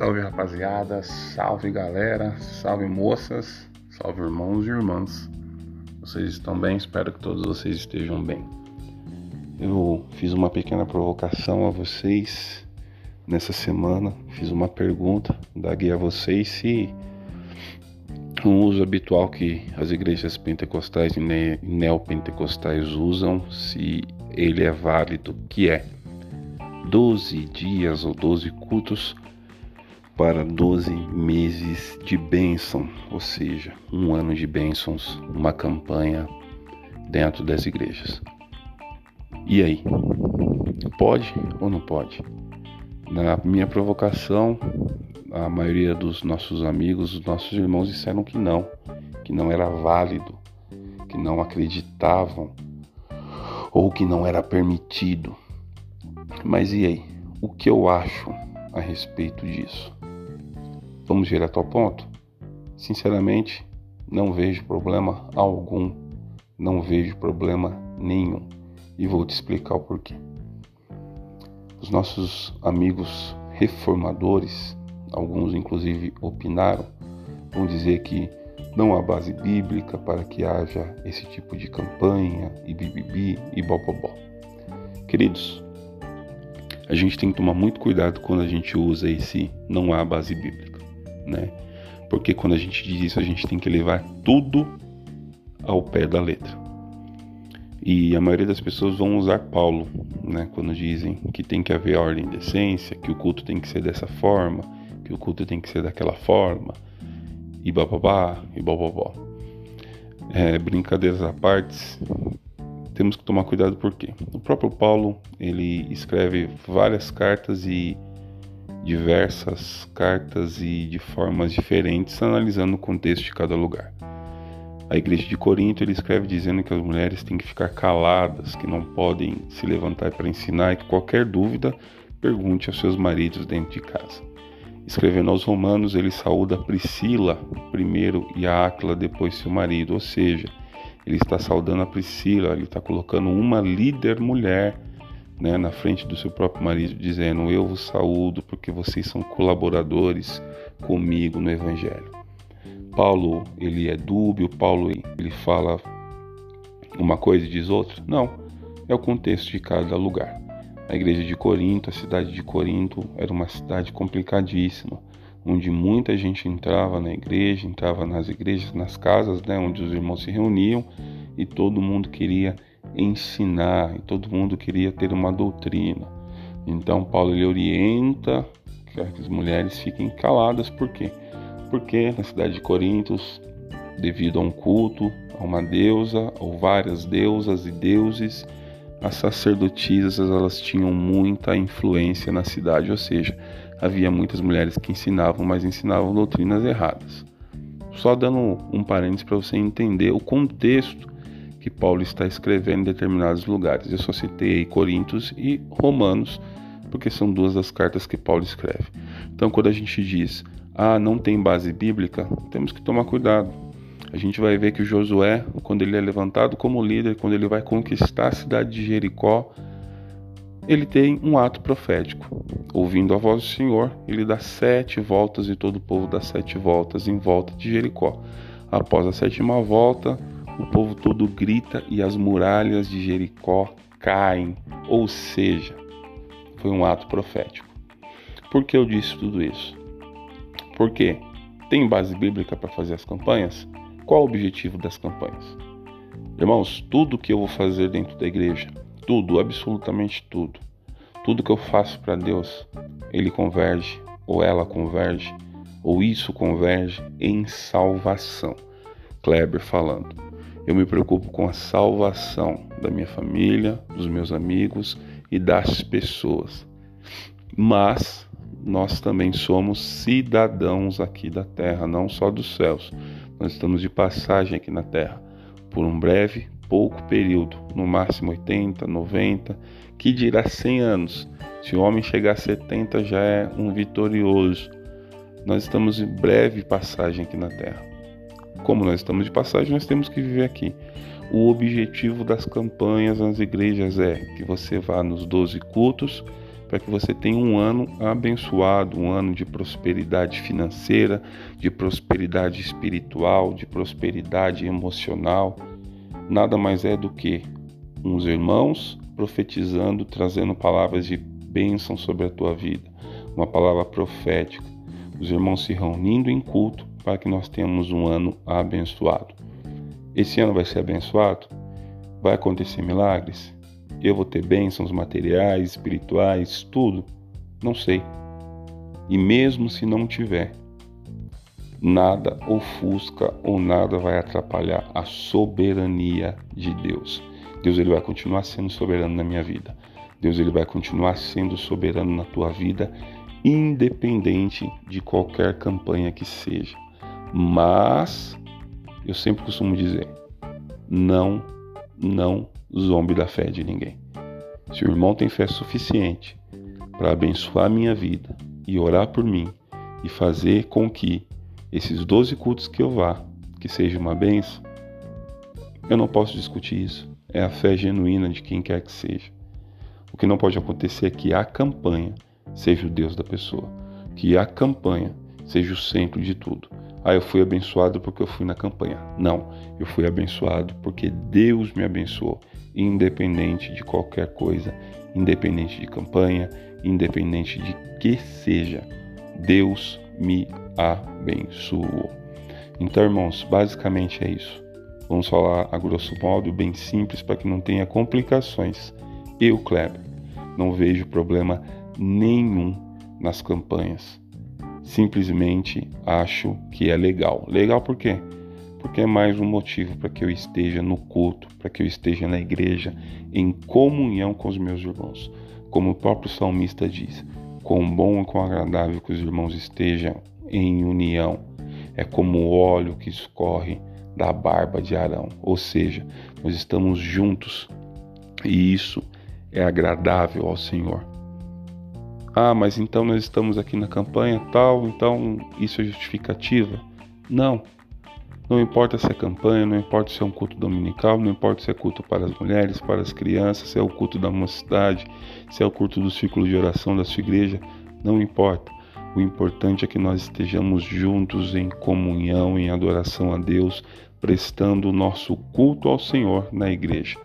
Salve rapaziada, salve galera, salve moças, salve irmãos e irmãs. Vocês estão bem? Espero que todos vocês estejam bem. Eu fiz uma pequena provocação a vocês nessa semana, fiz uma pergunta, daguei a vocês se um uso habitual que as igrejas pentecostais e neopentecostais usam, se ele é válido, que é 12 dias ou 12 cultos para 12 meses de bênção, ou seja, um ano de bênçãos, uma campanha dentro das igrejas. E aí? Pode ou não pode? Na minha provocação, a maioria dos nossos amigos, dos nossos irmãos disseram que não, que não era válido, que não acreditavam ou que não era permitido. Mas e aí? O que eu acho a respeito disso? Vamos direto ao ponto? Sinceramente, não vejo problema algum. Não vejo problema nenhum. E vou te explicar o porquê. Os nossos amigos reformadores, alguns inclusive opinaram, vão dizer que não há base bíblica para que haja esse tipo de campanha e bibibi e bobobó. Queridos, a gente tem que tomar muito cuidado quando a gente usa esse não há base bíblica né? Porque quando a gente diz isso, a gente tem que levar tudo ao pé da letra. E a maioria das pessoas vão usar Paulo, né? Quando dizem que tem que haver ordem e decência, que o culto tem que ser dessa forma, que o culto tem que ser daquela forma, e bababá, e bababó. É, brincadeiras à parte, temos que tomar cuidado porque o próprio Paulo ele escreve várias cartas e diversas cartas e de formas diferentes, analisando o contexto de cada lugar. A igreja de Corinto ele escreve dizendo que as mulheres têm que ficar caladas, que não podem se levantar para ensinar e que qualquer dúvida pergunte aos seus maridos dentro de casa. Escrevendo aos Romanos, ele saúda Priscila primeiro e a Áquila depois seu marido, ou seja, ele está saudando a Priscila, ele está colocando uma líder mulher né, na frente do seu próprio marido, dizendo: Eu vos saúdo porque vocês são colaboradores comigo no Evangelho. Paulo, ele é dúbio, Paulo, ele fala uma coisa e diz outra? Não, é o contexto de cada lugar. A igreja de Corinto, a cidade de Corinto, era uma cidade complicadíssima, onde muita gente entrava na igreja, entrava nas igrejas, nas casas, né, onde os irmãos se reuniam e todo mundo queria ensinar, e todo mundo queria ter uma doutrina. Então Paulo ele orienta que as mulheres fiquem caladas, por quê? Porque na cidade de Corintos, devido a um culto a uma deusa ou várias deusas e deuses, as sacerdotisas elas tinham muita influência na cidade, ou seja, havia muitas mulheres que ensinavam, mas ensinavam doutrinas erradas. Só dando um parênteses para você entender o contexto que Paulo está escrevendo em determinados lugares. Eu só citei aí Coríntios e Romanos, porque são duas das cartas que Paulo escreve. Então, quando a gente diz, ah, não tem base bíblica, temos que tomar cuidado. A gente vai ver que Josué, quando ele é levantado como líder, quando ele vai conquistar a cidade de Jericó, ele tem um ato profético. Ouvindo a voz do Senhor, ele dá sete voltas e todo o povo dá sete voltas em volta de Jericó. Após a sétima volta, o povo todo grita e as muralhas de Jericó caem, ou seja, foi um ato profético. Por que eu disse tudo isso? Porque tem base bíblica para fazer as campanhas? Qual o objetivo das campanhas? Irmãos, tudo que eu vou fazer dentro da igreja, tudo, absolutamente tudo, tudo que eu faço para Deus, ele converge, ou ela converge, ou isso converge em salvação. Kleber falando. Eu me preocupo com a salvação da minha família, dos meus amigos e das pessoas. Mas nós também somos cidadãos aqui da terra, não só dos céus. Nós estamos de passagem aqui na terra por um breve, pouco período, no máximo 80, 90, que dirá 100 anos. Se o homem chegar a 70 já é um vitorioso. Nós estamos em breve passagem aqui na terra. Como nós estamos de passagem, nós temos que viver aqui. O objetivo das campanhas nas igrejas é que você vá nos 12 cultos, para que você tenha um ano abençoado, um ano de prosperidade financeira, de prosperidade espiritual, de prosperidade emocional. Nada mais é do que uns irmãos profetizando, trazendo palavras de bênção sobre a tua vida, uma palavra profética. Os irmãos se reunindo em culto para que nós tenhamos um ano abençoado. Esse ano vai ser abençoado? Vai acontecer milagres? Eu vou ter bênçãos materiais, espirituais, tudo? Não sei. E mesmo se não tiver, nada ofusca ou nada vai atrapalhar a soberania de Deus. Deus ele vai continuar sendo soberano na minha vida. Deus ele vai continuar sendo soberano na tua vida, independente de qualquer campanha que seja. Mas eu sempre costumo dizer: não, não zombe da fé de ninguém. Se o irmão tem fé suficiente para abençoar a minha vida e orar por mim e fazer com que esses 12 cultos que eu vá, que seja uma benção, eu não posso discutir isso. É a fé genuína de quem quer que seja. O que não pode acontecer é que a campanha seja o Deus da pessoa, que a campanha seja o centro de tudo. Ah, eu fui abençoado porque eu fui na campanha. Não, eu fui abençoado porque Deus me abençoou, independente de qualquer coisa, independente de campanha, independente de que seja. Deus me abençoou. Então, irmãos, basicamente é isso. Vamos falar a grosso modo, bem simples, para que não tenha complicações. Eu, Kleber, não vejo problema nenhum nas campanhas. Simplesmente acho que é legal. Legal por quê? Porque é mais um motivo para que eu esteja no culto, para que eu esteja na igreja, em comunhão com os meus irmãos. Como o próprio salmista diz: quão bom e quão agradável que os irmãos estejam em união. É como o óleo que escorre da barba de Arão, ou seja, nós estamos juntos e isso é agradável ao Senhor. Ah, mas então nós estamos aqui na campanha tal, então isso é justificativa? Não. Não importa se é campanha, não importa se é um culto dominical, não importa se é culto para as mulheres, para as crianças, se é o culto da mocidade, se é o culto do círculo de oração da sua igreja, não importa. O importante é que nós estejamos juntos em comunhão, em adoração a Deus, prestando o nosso culto ao Senhor na igreja.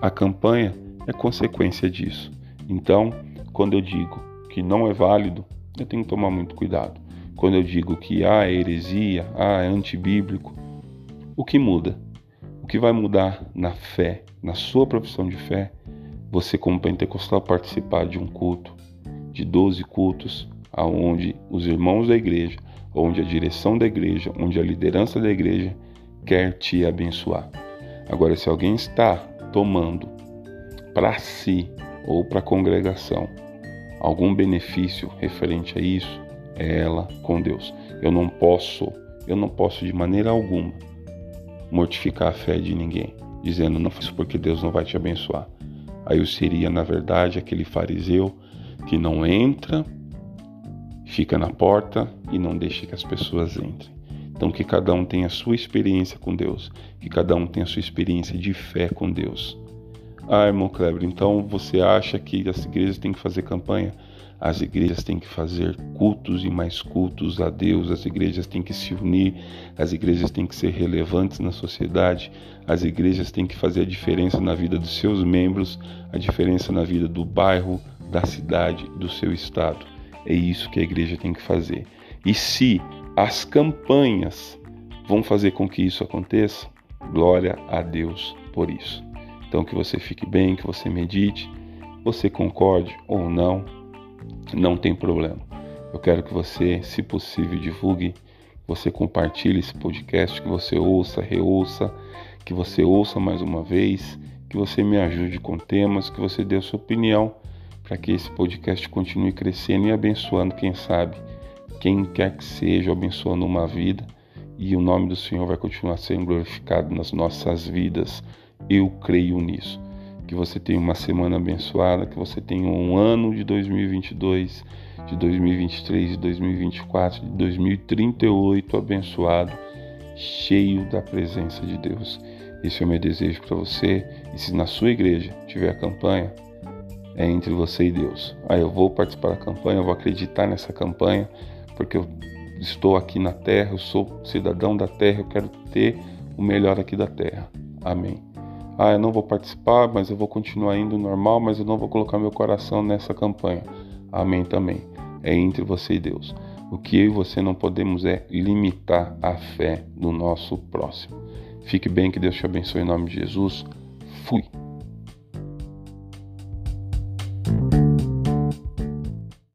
A campanha é consequência disso. Então, quando eu digo que não é válido, eu tenho que tomar muito cuidado. Quando eu digo que há heresia, há antibíblico, o que muda? O que vai mudar na fé, na sua profissão de fé, você como pentecostal participar de um culto, de 12 cultos, aonde os irmãos da igreja, onde a direção da igreja, onde a liderança da igreja quer te abençoar. Agora, se alguém está tomando para si ou para a congregação algum benefício referente a isso, é ela com Deus. Eu não posso, eu não posso de maneira alguma mortificar a fé de ninguém, dizendo não faço porque Deus não vai te abençoar. Aí eu seria, na verdade, aquele fariseu que não entra fica na porta e não deixa que as pessoas entrem. Então, que cada um tenha a sua experiência com Deus, que cada um tenha a sua experiência de fé com Deus. Ah, irmão Kleber, então você acha que as igrejas têm que fazer campanha? As igrejas têm que fazer cultos e mais cultos a Deus, as igrejas têm que se unir, as igrejas têm que ser relevantes na sociedade, as igrejas têm que fazer a diferença na vida dos seus membros, a diferença na vida do bairro, da cidade, do seu estado. É isso que a igreja tem que fazer. E se as campanhas vão fazer com que isso aconteça, glória a Deus por isso. Então que você fique bem, que você medite, você concorde ou não, não tem problema. Eu quero que você, se possível, divulgue, que você compartilhe esse podcast, que você ouça, reouça, que você ouça mais uma vez, que você me ajude com temas, que você dê a sua opinião para que esse podcast continue crescendo e abençoando, quem sabe, quem quer que seja, abençoando uma vida e o nome do Senhor vai continuar sendo glorificado nas nossas vidas. Eu creio nisso. Que você tenha uma semana abençoada, que você tenha um ano de 2022, de 2023, de 2024, de 2038 abençoado, cheio da presença de Deus. Esse é o meu desejo para você. E se na sua igreja tiver campanha, é entre você e Deus. Ah, eu vou participar da campanha, eu vou acreditar nessa campanha, porque eu estou aqui na terra, eu sou cidadão da terra, eu quero ter o melhor aqui da terra. Amém. Ah, eu não vou participar, mas eu vou continuar indo normal, mas eu não vou colocar meu coração nessa campanha. Amém também. É entre você e Deus. O que eu e você não podemos é limitar a fé do nosso próximo. Fique bem, que Deus te abençoe em nome de Jesus. Fui.